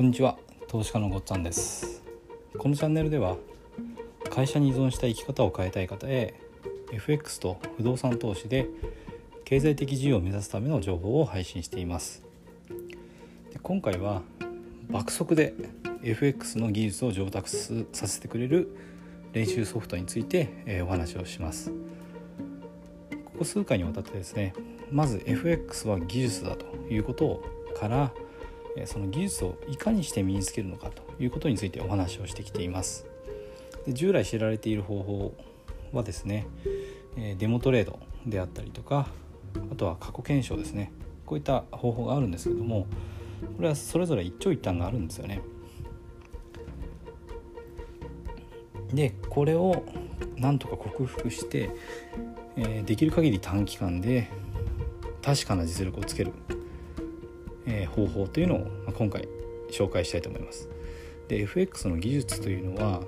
こんにちは。投資家のごっつぁんです。このチャンネルでは会社に依存した生き方を変えたい方へ FX と不動産投資で経済的自由を目指すための情報を配信しています。で今回は爆速で FX の技術を上達させてくれる練習ソフトについて、お話をします。ここ数回にわたってですねまず FX は技術だということからその技術をいかにして身につけるのかということについてお話をしてきています。で従来知られている方法はですねデモトレードであったりとかあとは過去検証ですね。こういった方法があるんですけどもこれはそれぞれ一長一短があるんですよね。でこれをなんとか克服して、え、できる限り短期間で確かな実力をつける。方法というのを、今回紹介したいと思います。で FX の技術というのは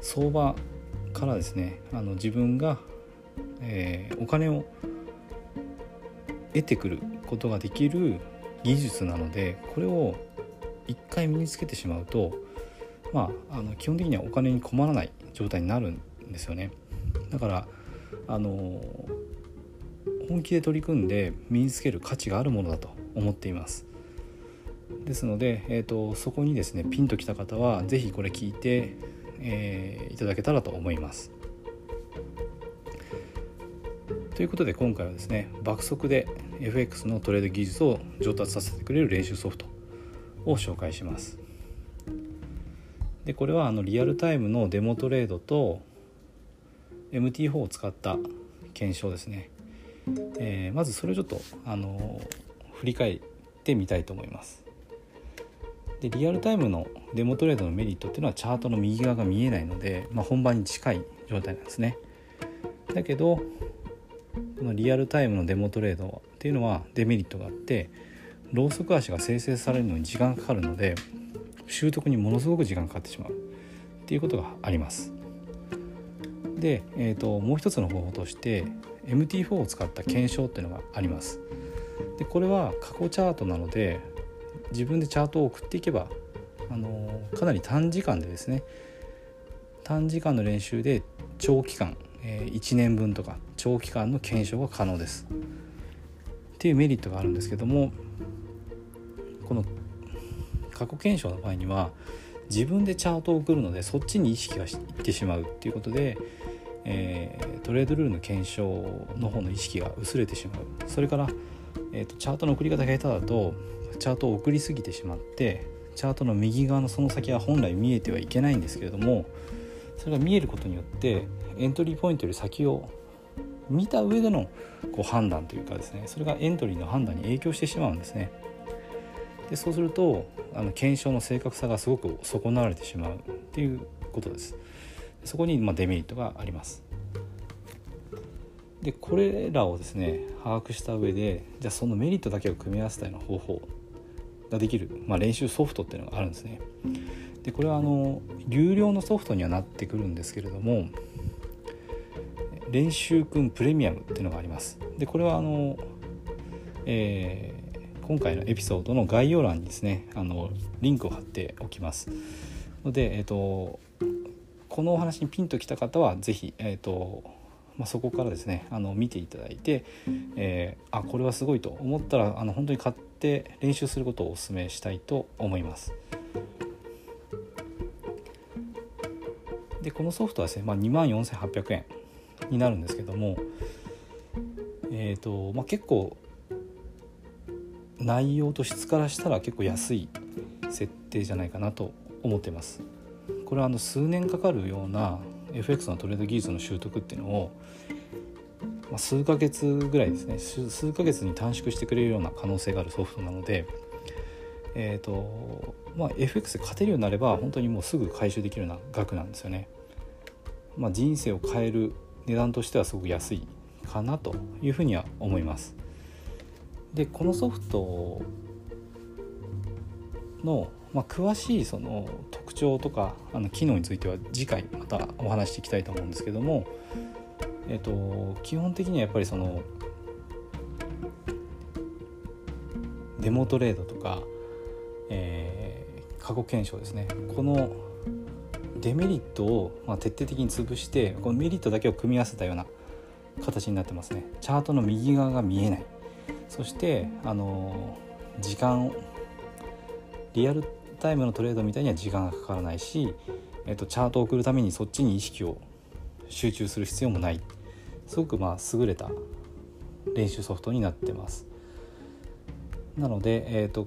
相場からですねあの自分が、えー、お金を得てくることができる技術なのでこれを一回身につけてしまうとまああの基本的にはお金に困らない状態になるんですよねだからあの本気で取り組んで身につける価値があるものだと思っています。ですので、えーと、そこにですねピンときた方は是非これ聞いて、えー、いただけたらと思います。ということで今回はですね爆速で FX のトレード技術を上達させてくれる練習ソフトを紹介します。でこれはあのリアルタイムのデモトレードと MT4 を使った検証ですね。えー、まずそれをちょっとあの振り返ってみたいと思います。でリアルタイムのデモトレードのメリットっていうのはチャートの右側が見えないので、まあ、本番に近い状態なんですね。だけどこのリアルタイムのデモトレードっていうのはデメリットがあってローソク足が生成されるのに時間がかかるので習得にものすごく時間がかかってしまうっていうことがあります。で、えーともう一つの方法として MT4 を使った検証っていうのがあります。でこれは過去チャートなので自分でチャートを送っていけばあのかなり短時間でですね短時間の練習で長期間、えー、1年分とか長期間の検証が可能です。っていうメリットがあるんですけどもこの過去検証の場合には自分でチャートを送るのでそっちに意識がいってしまうっていうことでえー、トレードルールの検証の方の意識が薄れてしまうそれから、えーと、チャートの送り方が下手だとチャートを送りすぎてしまってチャートの右側のその先は本来見えてはいけないんですけれどもそれが見えることによってエントリーポイントより先を見た上でのこう判断というかですねそれがエントリーの判断に影響してしまうんですね。でそうするとあの検証の正確さがすごく損なわれてしまうっていうことです。そこにまデメリットがあります。でこれらをですね把握した上でじゃあそのメリットだけを組み合わせたような方法ができる、まあ、練習ソフトっていうのがあるんですね。でこれはあの有料のソフトにはなってくるんですけれども練習くんプレミアムっていうのがあります。でこれはあの、えー、今回のエピソードの概要欄にですねあのリンクを貼っておきます。ので、えーとこのお話にピンときた方は是非、えーとまあ、そこからですねあの見ていただいて、えー、あこれはすごいと思ったらあの本当に買って練習することをお勧めしたいと思います。でこのソフトはですね、まあ、2万4800円になるんですけども、えーとまあ、結構内容と質からしたら結構安い設定じゃないかなと思ってます。これはあの数年かかるような FX のトレード技術の習得っていうのを、まあ、数ヶ月ぐらいですね数ヶ月に短縮してくれるような可能性があるソフトなので、えーとまあ、FX で勝てるようになれば本当にもうすぐ回収できるような額なんですよね。まあ、人生を変える値段としてはすごく安いかなというふうには思います。でこのソフトの、まあ、詳しいその徴とかあの機能については次回またお話していきたいと思うんですけども、えーと、基本的にはやっぱりそのデモトレードとか、えー、過去検証ですね。このデメリットを、まあ、徹底的に潰してこのメリットだけを組み合わせたような形になってますね。チャートの右側が見えない。そしてあの時間リアルタイムのトレードみたいには時間がかからないし、えっと、チャートを送るためにそっちに意識を集中する必要もないすごくまあ優れた練習ソフトになってますなので、えーと、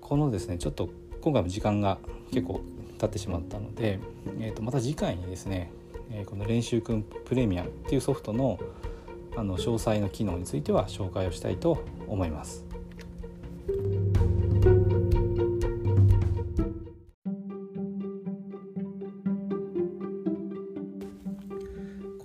このですねちょっと今回も時間が結構経ってしまったので、えー、とまた次回にですね、えー、この練習くんプレミアムっていうソフトのあの詳細の機能については紹介をしたいと思います。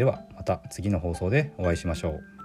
ではまた次の放送でお会いしましょう。